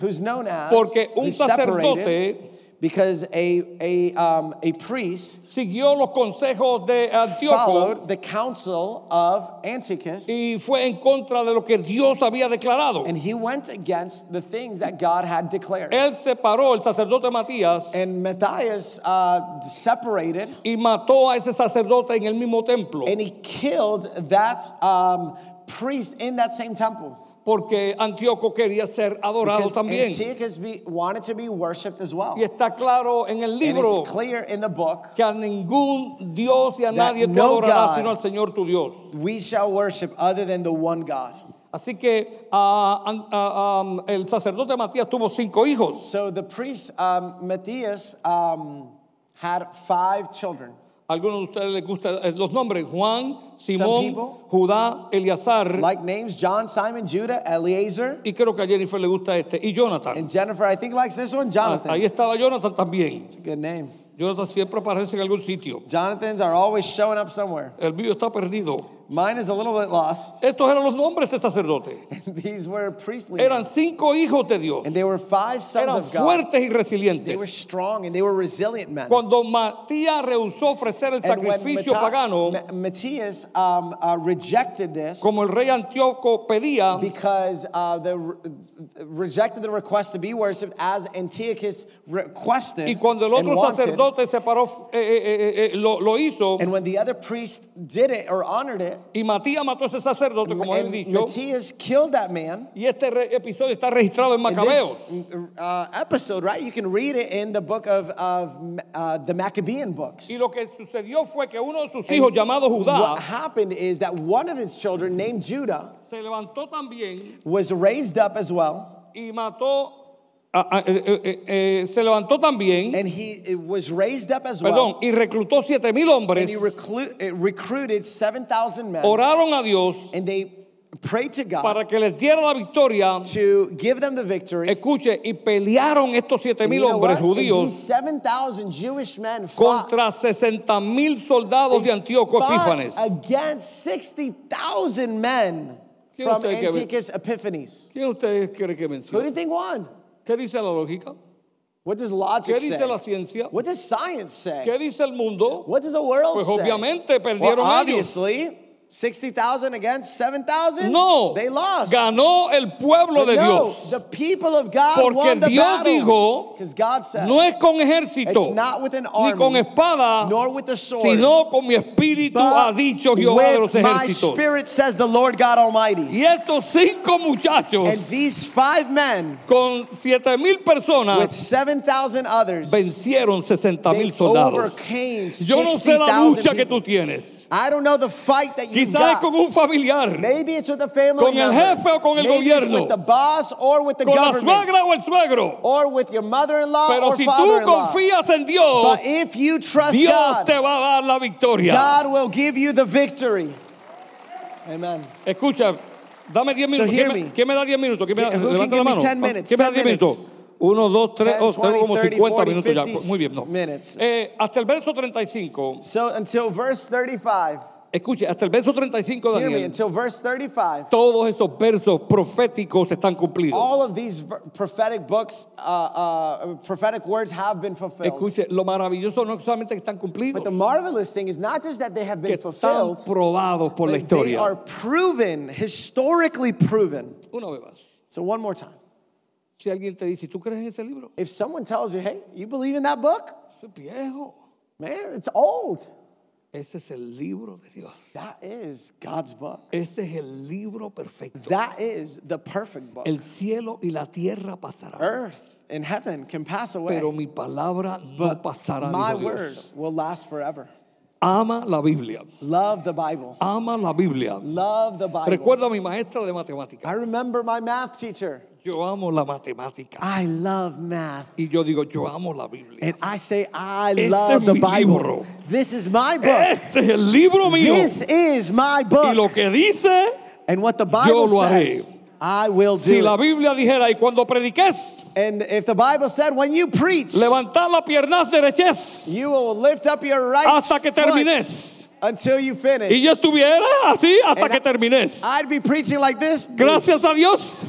who's known as, porque un sacerdote because a, a, um, a priest siguió los consejos de Antíoco followed the counsel of Antiochus y fue en contra de lo que Dios había declarado. and he went against the things that God had declared. Él se paró, el sacerdote Matías, And Matthias uh, separated y mató a ese sacerdote en el mismo templo. and he killed that um, priest in that same temple. Porque Antíoco quería ser adorado Because también. Antiochus be, wanted to be worshipped as well. Y está claro en el And libro it's clear in the book, que a ningún Dios y a That nadie tú no adorarás God- sino al Señor tu Dios. we shall worship other than the one God. Así que ah, an- ah, ah, el sacerdote Matías tuvo cinco hijos. So the priest, um, Matthias, um, had five children. Algunos de ustedes les gustan eh, los nombres: Juan, Simón. Judá, Eleazar. Like names John, Simon, Judah, Eliezer, y creo que a Jennifer le gusta este. Y Jonathan. and Jennifer, I think likes this one, Ah, Jonathan. ahí estaba Jonathan también. It's a good name. Jonathan siempre aparece en algún sitio. Jonathans are always showing up somewhere. El mío está perdido. Mine is a little bit lost. Estos eran los nombres de sacerdote. These were priestly Eran cinco hijos de Dios. And they were five sons Eran of God. fuertes y resilientes. They were strong and they were resilient men. Cuando Matías rehusó ofrecer el And sacrificio Mata- pagano, Ma- Matthias um, uh, rejected this como el rey Antíoco pedía, because uh, the re- rejected the request to be worshipped as Antiochus requested y cuando el and otro wanted. sacerdote se paró, eh, eh, eh, eh, lo, lo hizo, And when the other priest did it or honored it, y Matías mató a ese sacerdote, como he dicho, Matthias killed that man. y este episodio está registrado en Macabeos. this uh, episode, right? You can read it in the book of, of uh, the Maccabean books. Y lo que sucedió fue que uno de sus hijos, llamado Judá, What happened is that one of his children, named Judah, se levantó también was raised up as well, y mató, ah, ah, eh, eh, eh, se levantó también, and he was raised up as perdón, well, y reclutó siete mil and hombres, he reclu- uh, recruited 7,000 men, oraron a Dios and they prayed to God para que les diera la victoria. to give them the victory. Escuche, y pelearon estos siete And mil hombres? And judíos these 7,000 Jewish men fought, contra 60 mil soldados de Antíoco Epífanes. against 60,000 men ¿Quién from? Antiochus Epiphanes. ¿Quién ustedes cree que Who do venció? you think won? ¿Qué dice la lógica? What does ¿Qué logic dice say? la ciencia? What does science say? ¿Qué dice el mundo? What does the world Pues say? obviamente well, perdieron ellos. obviously, 60,000 against 7,000? No, They lost. ganó el pueblo But de no, Dios. the people of God Porque won the Dios battle. dijo, Because God said, No es con ejército, It's not with an ni con army, espada, nor with the sword, sino con mi espíritu ha dicho Jehová de los with my ejércitos. spirit, says the Lord God Almighty. Y estos cinco muchachos And these five men, con siete mil with personas 7,000 others, vencieron 60 they mil soldados. overcame Yo no sé la 60,000 lucha que people. tú tienes. I don't know the fight that you've Quizás es got. con un familiar, Maybe it's with a family Con el member. jefe o con el Maybe it's gobierno. with the boss or with the con la government. suegra o el suegro. or with your mother-in-law Pero or si tú father-in-law. confías en Dios, But if you trust Dios God, te va a dar la victoria. God will give you the victory. Amen. Escucha, dame 10 So minutos. hear ¿Quién, me, me. quién me da 10 minutos? ¿Quién me da, uh, Who can levanta give la me mano. 10 minutes? ¿Quién me da 10 10 minutos? minutes? 1, 2, 3, 10, oh, tengo como 20, 50 40, minutos ya. 50 Muy bien, no. Eh, hasta el verso 35. So until verse 35, Escuche, hasta el verso 35 de hear me, Daniel. until verse 35, Todos esos versos proféticos están cumplidos. all of these prophetic books, uh, uh, prophetic words have been fulfilled. Escuche, lo maravilloso no es solamente que están cumplidos, But the marvelous thing is not just that they have que been están fulfilled, probados por la but they historia. are proven, historically proven. Una vez más. So one more time. Si alguien te dice, ¿tú crees en ese libro? If someone tells you, hey, you believe in that book? Eso es viejo. Man, it's old. Ese es el libro de Dios. That is God's book. Ese es el libro perfecto. That is the perfect book. El cielo y la tierra pasarán, Earth and heaven can pass away, pero mi palabra no pasará. my word Dios. will last forever. Ama la Biblia. Love the Bible. Ama la Biblia. Love the Bible. Recuerdo a mi maestra de matemáticas. I remember my math teacher. Yo amo la matemática. I love math. Y yo digo, yo amo la Biblia. And I say, I Este love the mi Bible. libro. This is my book. Este es el libro mío. This is my Y book. lo que dice, And what the Bible lo haré. says, I will do si la. Biblia dijera, y cuando prediques, And if the Bible said, when you preach, levantar la piernas dereches you will lift up your right hasta que foot termines. until you finish. Y yo estuviera así hasta And que termines. I'd be preaching like this. Gracias a Dios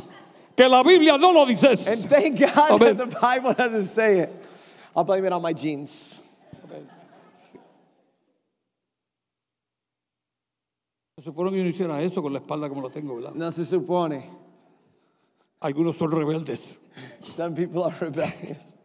que la Biblia no lo dice. And thank God Amen. that the Bible doesn't say it. I'll blame it on my genes. Se supone que yo no hiciera eso con la espalda como la tengo, ¿verdad? No se supone. Algunos son rebeldes. Some people are rebellious.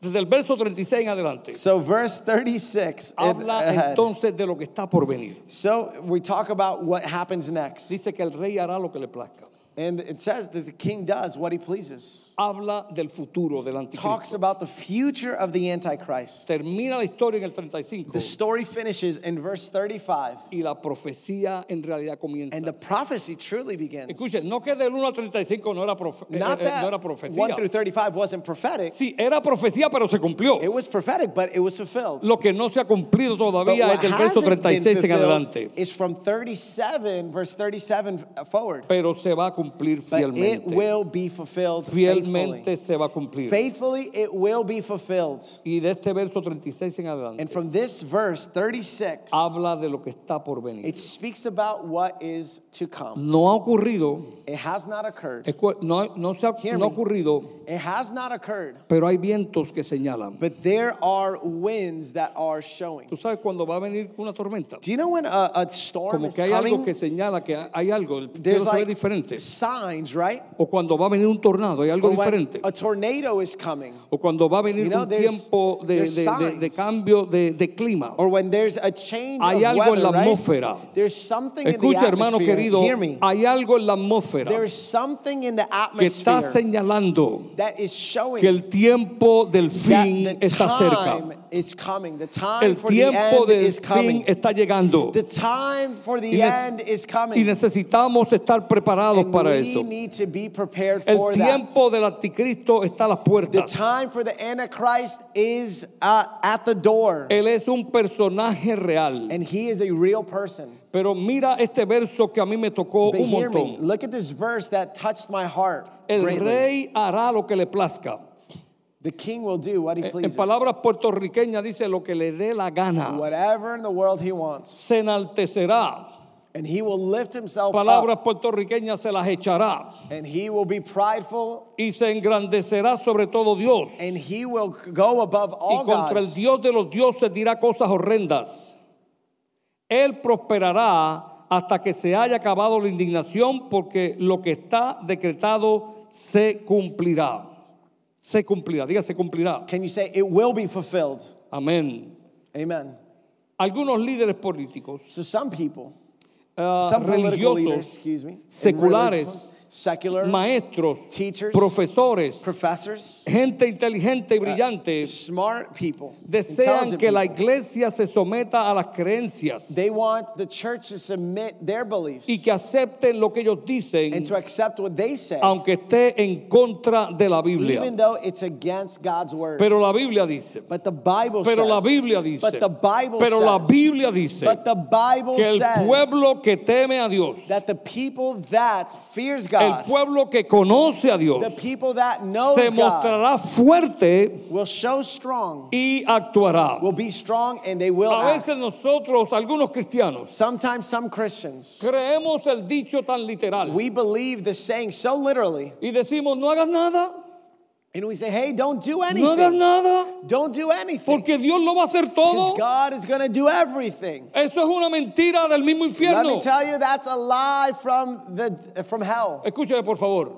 Desde el verso 36 en adelante, So verse 36. and habla ahead. entonces de lo que está por venir. So we talk about what happens next. Dice que el rey hará lo que le plazca. And it says that the king does what he pleases. habla del futuro del Talks about the future of the Antichrist. Termina la historia en el 35 The story finishes in verse 35, y la profecía en realidad comienza. and the prophecy truly begins. Escuchen, no que del 1 al 35 no era, profe- eh, Not eh, no era that profecía. 1 through 35 wasn't prophetic. Sí, era profecía, pero se cumplió. It was prophetic, but it was fulfilled. Lo que no se ha cumplido todavía es del verso hasn't been 36 en adelante. is from 37, verse 37 forward. Pero se va a cumplir But it will be fulfilled faithfully. Fielmente se va a cumplir. Faithfully, it will be fulfilled. Y de este verso 36 en adelante And from this verse 36, habla de lo que está por venir. it speaks about what is to come. No ha ocurrido, It has not occurred. no, no se ha, Hear no ha me. ocurrido, It has not occurred. pero hay vientos que señalan. But there are winds that are showing. Tú sabes cuando va a venir una tormenta, Do you know when a, a storm como is que hay algo coming? que señala que hay algo, el cielo There's se ve like diferente. Signs, right? O cuando va a venir un tornado, hay algo Or diferente. a tornado is coming. O cuando va a venir You know, un tiempo de, de- de- de cambio de, clima. Or when there's a change Hay of algo en weather, la right? atmósfera. There's something in the Escucha, hermano atmosphere. querido, hay algo en la atmósfera There's something in the que está señalando that is showing que el tiempo del that fin está cerca. Is coming. The time El for the tiempo end del is fin coming. está llegando. The time for the Y ne- end is Y coming. necesitamos estar preparados And para we eso. need to be prepared El for that. tiempo del anticristo está a las The puertas. time for the Antichrist is uh, at the door. Él es un personaje real. And he is a real person. Pero mira este verso que a mí me tocó But un hear me. montón. Look at this verse that touched my heart. El greatly. rey hará lo que le plazca. The king will do what he En pleases. palabras puertorriqueñas dice lo que le dé la gana. Whatever in the world he wants. Se enaltecerá. And he will lift himself Palabras up. puertorriqueñas se las echará. And he will be prideful. Y se engrandecerá sobre todo Dios. And he will go above Y all contra el gods. Dios de los dioses dirá cosas horrendas. Él prosperará hasta que se haya acabado la indignación porque lo que está decretado se cumplirá. Se cumplirá, diga se cumplirá. Can you say it will be fulfilled? Amén. Amen. Algunos líderes políticos, So some people, ah, some political leaders, religiosos, excuse me, seculares, secular maestros, teachers, profesores, professors, gente inteligente y brillante smart people, desean que la iglesia se someta a las creencias They want the church to submit their beliefs y que acepten lo que ellos dicen, and to accept what they say, aunque esté en contra de la Biblia. even though it's against God's word. Pero la Biblia dice, but the Bible pero says, la Biblia dice, but the Bible pero says, la Biblia dice but the Bible que el pueblo que teme a Dios, that the people that fears el pueblo que conoce a Dios, the people that knows se mostrará fuerte will show strong, y actuará. A veces nosotros, algunos cristianos, creemos el dicho tan literal we believe the saying so literally, y decimos, no hagas nada, and we say, hey, don't do no hagas anything. nada, Don't do anything. porque Dios lo va a hacer Because. God is going to do everything. Eso es una mentira del mismo Let me tell you, that's a lie from, the, from hell. Escúcheme, por favor.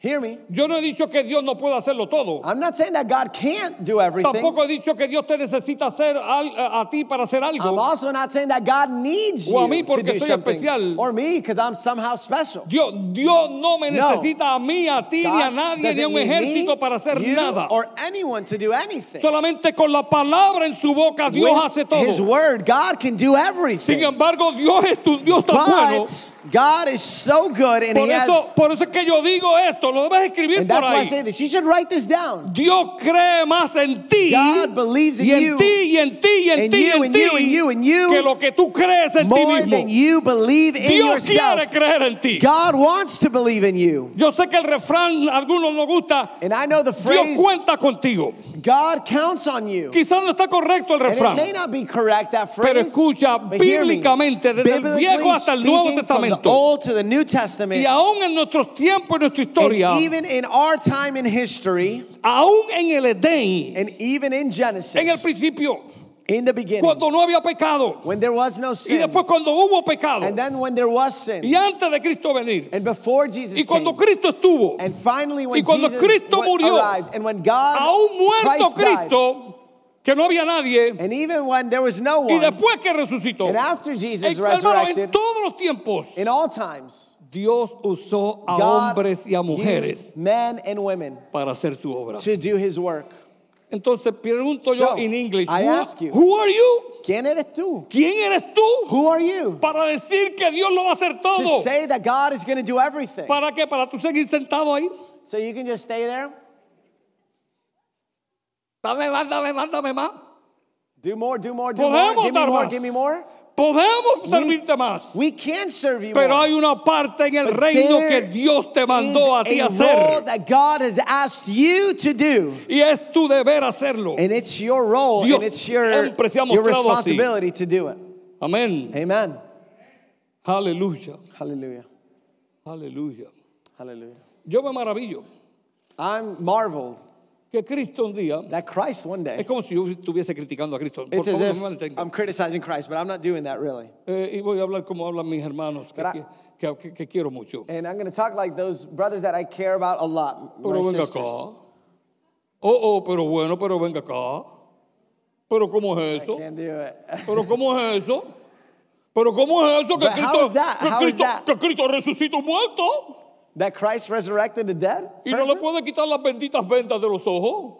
Hear me. Yo no he dicho que Dios no pueda hacerlo todo. I'm not saying that God can't do everything. Tampoco he dicho que Dios te necesita hacer al- a, a ti para hacer I'm algo. also not saying that God needs O a you mí to porque do soy something. especial. Or me because I'm somehow special. Dios, Dios no me No. necesita a mí, a ti, ni a God nadie, ni a un ejército me, para hacer you, nada. or anyone to do anything. Solamente con la palabra en su boca Dios With hace His todo. word, God can do Sin everything. embargo, Dios es tu Dios tan bueno. God is so good and Por He eso, has. por eso es que yo digo esto, lo debes escribir And por that's why I ahí. say this. You should write this down. Dios cree más en ti God believes in y en you, ti y en ti y en and ti y you, en and you, ti and you, and you, que lo que tú crees en ti More mismo. than you believe in Dios quiere creer en ti. God wants to believe in you. Yo sé que el refrán a algunos nos gusta. And I know the Dios phrase, cuenta contigo. God counts on you. Quizás no está correcto el And it may refrán. not be correct, that phrase. Pero escucha, but hear me. bíblicamente, desde el Biblically Viejo hasta el Nuevo speaking, from the Testamento. Old to the New Testament, Y aún en nuestros tiempos, en nuestra historia, even in our time in history, aún en el Edén, and even in Genesis, en el principio, in the beginning, cuando no había pecado, when there was no y sin, después cuando hubo pecado, and then when there was sin, y antes de Cristo venir, and before Jesus y cuando came, Cristo estuvo, and finally when y cuando Jesus Cristo murió, arrived, and when God, aún muerto Christ died, que no había nadie, and even when there was no y one, después que resucitó, and after Jesus hermano, en resurrected, todos los tiempos, in all times, Dios usó a God hombres y a mujeres men and women para hacer su obra. to do his work. Entonces pregunto So, yo en inglés, I who, ask you- who are you? ¿Quién eres tú? ¿Quién eres tú Who are you? para decir que Dios lo va a hacer To todo? say that God is going to do everything. ¿Para qué? ¿Para tú seguir sentado ahí? So you can just stay there, Dame más, dame más, dame más. do more, do more, do Podemos more, give me more, give me more. Podemos servirte más. We can serve you Pero hay una parte en el reino que Dios te mandó a ti a hacer. that God has asked you to do. Y es tu deber hacerlo. And it's your role Dios and it's your, siempre se ha your así. responsibility to do it. Amén. Amen. Aleluya. Hallelujah. Aleluya. Hallelujah. Yo me maravillo I'm marveled que Cristo un día that Christ one day, es como si yo estuviese criticando a Cristo. Por it's as favor, if no me malentiendan. I'm criticizing Christ, but I'm not doing that really. Eh, y voy a hablar como hablan mis hermanos que, But I- que- que- que- quiero mucho. And I'm going to talk like those brothers that I care about a lot, Pero my venga sisters. acá. Oh, oh, pero bueno, pero venga acá. Pero ¿cómo es I eso? can't do it. Pero ¿cómo es eso? Pero ¿cómo es eso que But how Cristo, is that? que How is Cristo, that? que Cristo resucitó muerto that Christ resurrected the dead? y no le puede quitar las benditas vendas de los ojos?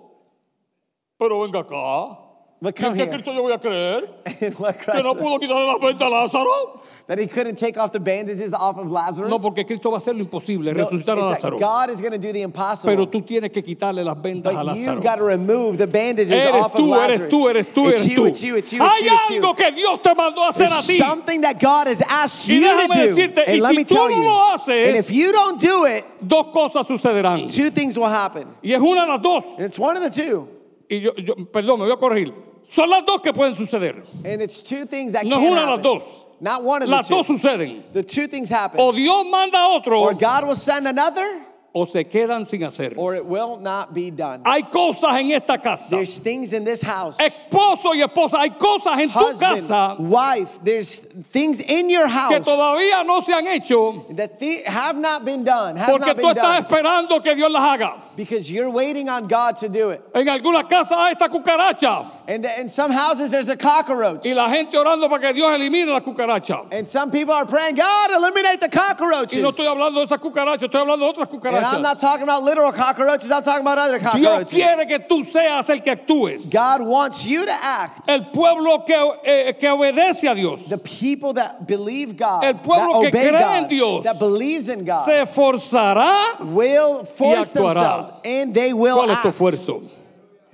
Pero venga acá. But ¿Y en come qué here. Cristo yo voy a creer? In what ¿Que Christ no pudo quitarle las vendas a Lázaro? that he couldn't take off the bandages off of Lazarus? No, porque Cristo va a hacer lo imposible, No, resucitar a Lázaro. God is going to do the impossible. Pero tú tienes que quitarle las vendas a but you've got to remove the bandages Eres off of tú, Lazarus. eres tú, eres tú, it's eres you, tú. it's you, it's you, it's Hay you, it's you. algo que Dios te mandó a hacer a There's ti. something that God has asked Y you to déjame do. decirte, y and let si me tú tell no you, lo haces- and if you don't do it, Dos cosas sucederán. two things will happen. Y es una de las dos. And it's one of the two. Y yo, yo- perdón, me voy a corregir. Son las dos que pueden suceder. And it's two things that No es una de las dos. Not one of Las the dos two. suceden. The two things happen. O Dios manda a otro or God will send another, o se quedan sin hacer. or it will not be done. Hay cosas en esta casa. There's things in this house. Esposo y esposa, hay cosas en tu Husband, casa wife, there's things in your que house todavía no se han hecho that have not been done, has porque not tú been estás done, esperando que Dios las haga. because you're waiting on God to do it. En algunas casas hay esta cucaracha And the- in some houses, there's a cockroach. y la gente orando para que Dios elimine la cucaracha. And some people are praying, God, eliminate the cockroaches. Y no estoy hablando de esas cucarachas, estoy hablando de otras I'm not talking about literal cockroaches, I'm talking about other Dios cockroaches. quiere que tú seas el que actúes. God wants you to act. El pueblo que, eh, que obedece a Dios The people that believe God, El pueblo that que obey cree God, en Dios, that believes in God, se esforzará. will force actuará. themselves and they will ¿Cuál es tu act. esfuerzo?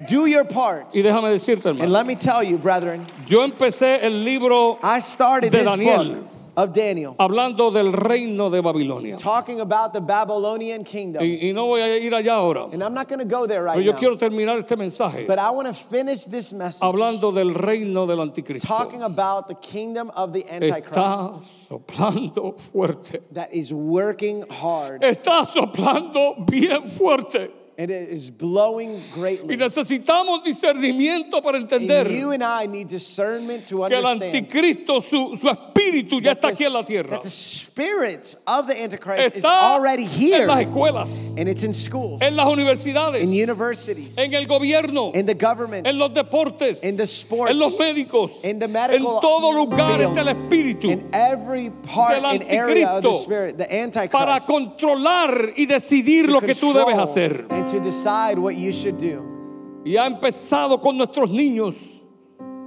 Do your part. Y déjame decirte, And hermano, let me tell you, brethren, yo empecé el libro I started De this Daniel. book of Daniel hablando del reino de Babilonia. talking about the Babylonian kingdom. Y, y no voy a ir allá ahora. And I'm not going to go there right Pero yo now. quiero terminar este mensaje But I want to finish this message hablando del reino del anticristo. talking about the kingdom of the Está Antichrist soplando fuerte. that is working hard Está soplando bien fuerte. And it is blowing Y greatly. necesitamos discernimiento para And entender you and I need discernment to que el understand anticristo, su, su espíritu ya that está the, aquí en la tierra. that the spirit of the Antichrist is Está already en las here escuelas, and it's in schools, en las universidades, in universities, en el gobierno, in the government, en los deportes, in the sports, en los médicos, in the en medical todo lugar field, está el espíritu in every part del and area of the anticristo spirit, the para Antichrist, controlar y decidir lo que tú debes hacer. To decide what you should do. Y ha empezado con nuestros niños.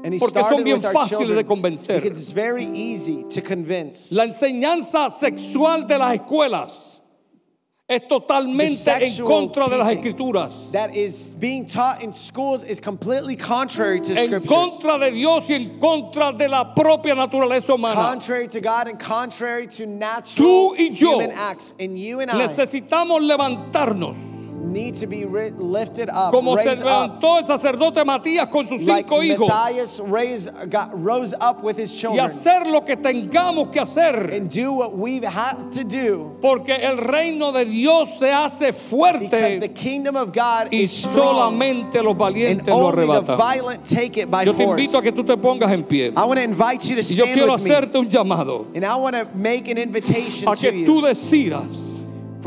And he Porque son bien fáciles de convencer. it's very easy to convince. La enseñanza sexual de las escuelas es totalmente en contra de las escrituras. that is being taught in schools is completely contrary to En contra de Dios y en contra de la propia naturaleza humana. Contrary to God and contrary to Tú natural y yo human acts. And you and I Necesitamos levantarnos need to be lifted up, como se levantó el sacerdote Matías con sus Like cinco hijos Matthias raised, got, rose up with his y hacer lo que tengamos que hacer. and do what we have to do Porque el reino de Dios se hace because the fuerte kingdom of God y is strong solamente los and valientes lo only the arrebatan. violent take it by Yo te force. invito a que tú te pongas en pie. I want to invite you to Y yo stand quiero with me hacerte un llamado and I want to make an invitation a to que tú you decidas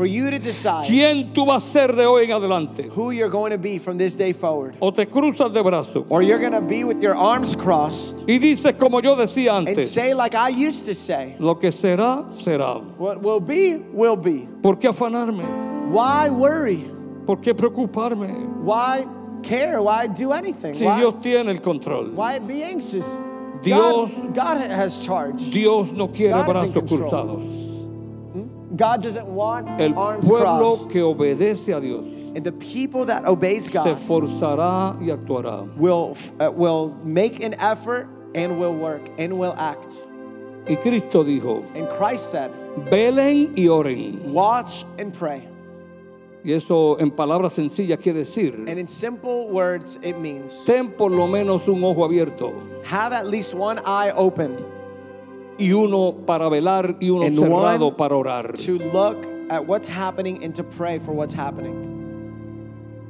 for you to decide quién tú vas a ser de hoy en adelante. who you're going to be from this day forward. O te cruzas de brazo Or you're going to be with your arms crossed y dices como yo decía and antes, say, like I used to say, lo que será, será. what will be, will be. ¿Por qué afanarme? Why worry? ¿Por qué preocuparme? Why care? Why do anything? Si Why, Dios tiene el control. why be anxious? Dios- God, God has charge. Dios no quiere God brazos cruzados. God doesn't want El arms pueblo crossed. que obedece a Dios And the people that obeys se God esforzará y actuará. will, uh, will make an effort and will work and will act. Y Cristo dijo, And Christ said, velen y oren. watch and pray. Y eso en palabras sencillas quiere decir, And in simple words, it means ten por lo menos un ojo abierto have at least one eye open y uno para velar y uno cerrado para orar. to look at what's happening and to pray for what's happening.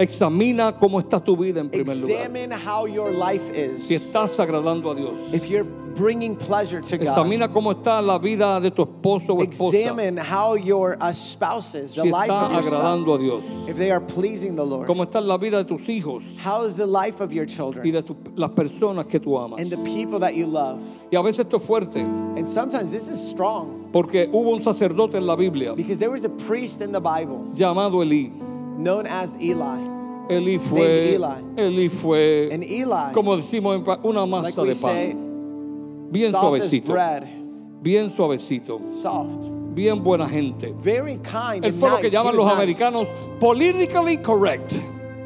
Examina cómo está tu vida en primer lugar. Examine how your life Si is. estás agradando a Dios. If you're bringing pleasure to God, Examina cómo está la vida de tu esposo o esposa. examine how your uh, spouses, the Si life está of your a spouse, Dios. if they are pleasing the Lord. Cómo está la vida de tus hijos How is the life of your y children de tu- las personas que tú amas. and the people that you love? Y a veces esto es fuerte, And sometimes this is strong porque hubo un sacerdote en la Biblia because there was a priest in the Bible llamado Elí. known as Eli. Elí fue, Eli. Fue, Eli, como decimos, una masa de pan. Bien suavecito, bien suavecito, soft, bien buena gente. very kind Él fue lo que llaman los americanos politically correct.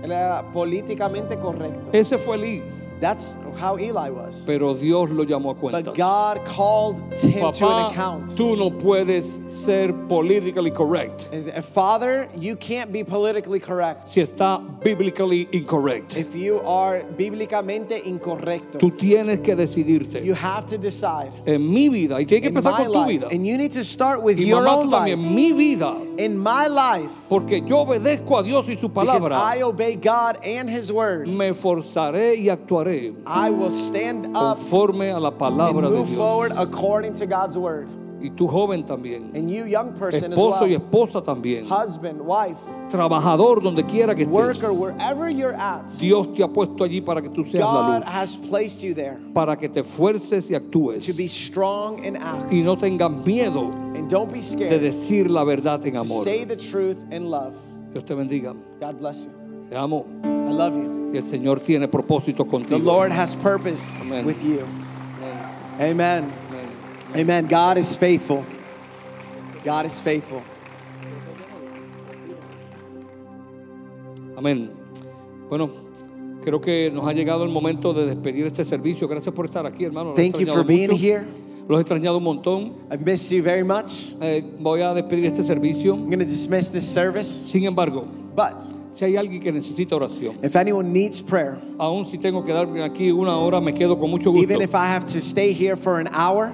Él era políticamente correcto. Ese fue Elí, That's how Eli was. pero Dios lo llamó a cuentas. But. God called him to an Papá, account. tú no puedes ser politically correct uh, Father, you can't be politically correct si está biblically incorrect. if you are bíblicamente incorrecto. Tú tienes que decidirte You have to decide. en mi vida y tienes que empezar con tu life, vida. and you need to start with Y your mamá, own life. también, mi vida, In my life, porque yo obedezco a Dios y su palabra. because. I obey God and His word, Me forzaré y actuaré I will stand up conforme a la and palabra de move Dios. forward according to God's word. Y tú joven también, And you, young person as esposo y well, esposa también, husband, wife, trabajador donde quiera que estés. worker, wherever you're at, Dios te ha puesto allí para que tú seas la God luz, has placed you there para que te fuerces y actúes to be strong and act. y no tengas miedo And don't be de scared decir la verdad en to amor. say the truth in love. Dios te bendiga. God bless you. Te amo. I love you. El Señor tiene propósitos The contigo. Lord has purpose Amen. with you. Amen. Amén. Amen. God is faithful. God is faithful. Amén. Bueno, creo que nos ha llegado el momento de despedir este servicio. Gracias por estar aquí, hermano. Los Thank you for being mucho. here. Los he extrañado un montón. I've missed you very much. Eh, voy a despedir este servicio. I'm going to dismiss this service. Sin embargo, But si hay alguien que necesita oración, if anyone needs prayer, aún si tengo que darme aquí una hora, me quedo con mucho gusto. even if I have to stay here for an hour,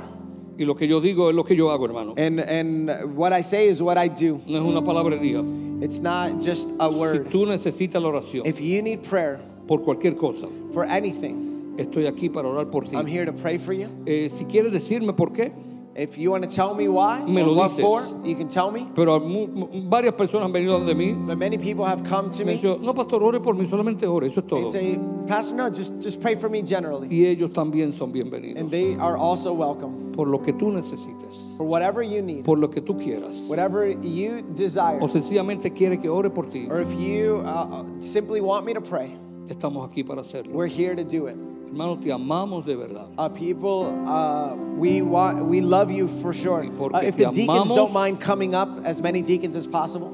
Y lo que yo digo es lo que yo hago, hermano. and, and what I say is what I do, No es una palabrería. it's not just a Si word. tú necesitas la oración If you need prayer por cualquier cosa, for anything, estoy aquí para orar por ti. I'm here to pray for you. Eh, si quieres decirme por qué, If you want to tell me why Me lo what dices. for, you can tell me. pero mu- mu- varias personas han venido de mí. But many people have come to Me me dicho, no, pastor, ore por mí, solamente ore, eso es todo. and say, Pastor, no, just, just pray for me generally. Y ellos también son bienvenidos. And they are also welcome Por lo que tú necesites, for whatever you need, por lo que tú quieras. whatever you desire. O sencillamente quiere que ore por ti. Or if you uh, simply want me to pray, Estamos aquí para hacerlo. we're here to do it. Hermano, te amamos de verdad. Uh, people, uh, we want, we love you for sure. Uh, if the deacons amamos- don't mind coming up, as many deacons as possible,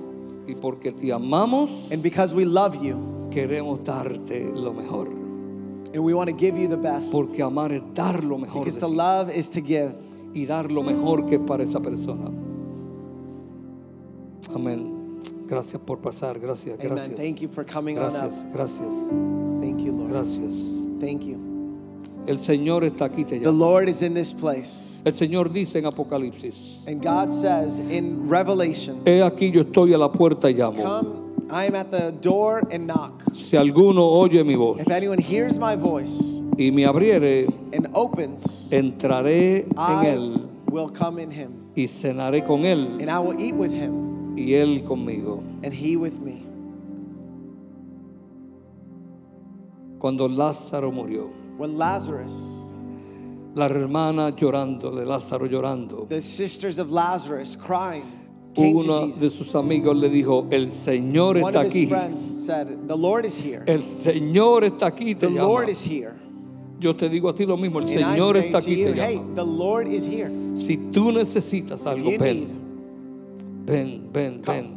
Y porque te amamos, and because we love you queremos darte lo mejor. and we want to give you the best, Porque amar es dar lo mejor because to love is to give. y dar lo mejor que para esa persona. Amén. Gracias por pasar, gracias, Amen. gracias. Thank you for coming on up. gracias, Thank you, Lord. gracias. Thank you. El Señor está aquí, te The llama. Lord is in this place. El Señor dice en Apocalipsis, And God says in Revelation, he aquí yo estoy a la puerta y llamo. Come, I am at the door and knock. Si alguno oye mi voz If anyone hears my voice y me abriere, and opens, entraré en I él will come in him y cenaré con él and I will eat with him y Él conmigo. and He with me. Cuando Lázaro murió, When Lazarus, la hermana llorando, de Lázaro llorando, the sisters of Lazarus crying, came to uno de sus amigos le dijo, el Señor One está of his aquí. friends said, The Lord is here. El Señor está aquí, te The llama. Lord is here. Yo te digo a ti lo mismo, el And I Señor say está to aquí, you, te hey, llama. the Lord is here. Si tú necesitas algo, you need, ven, ven, ven, ven.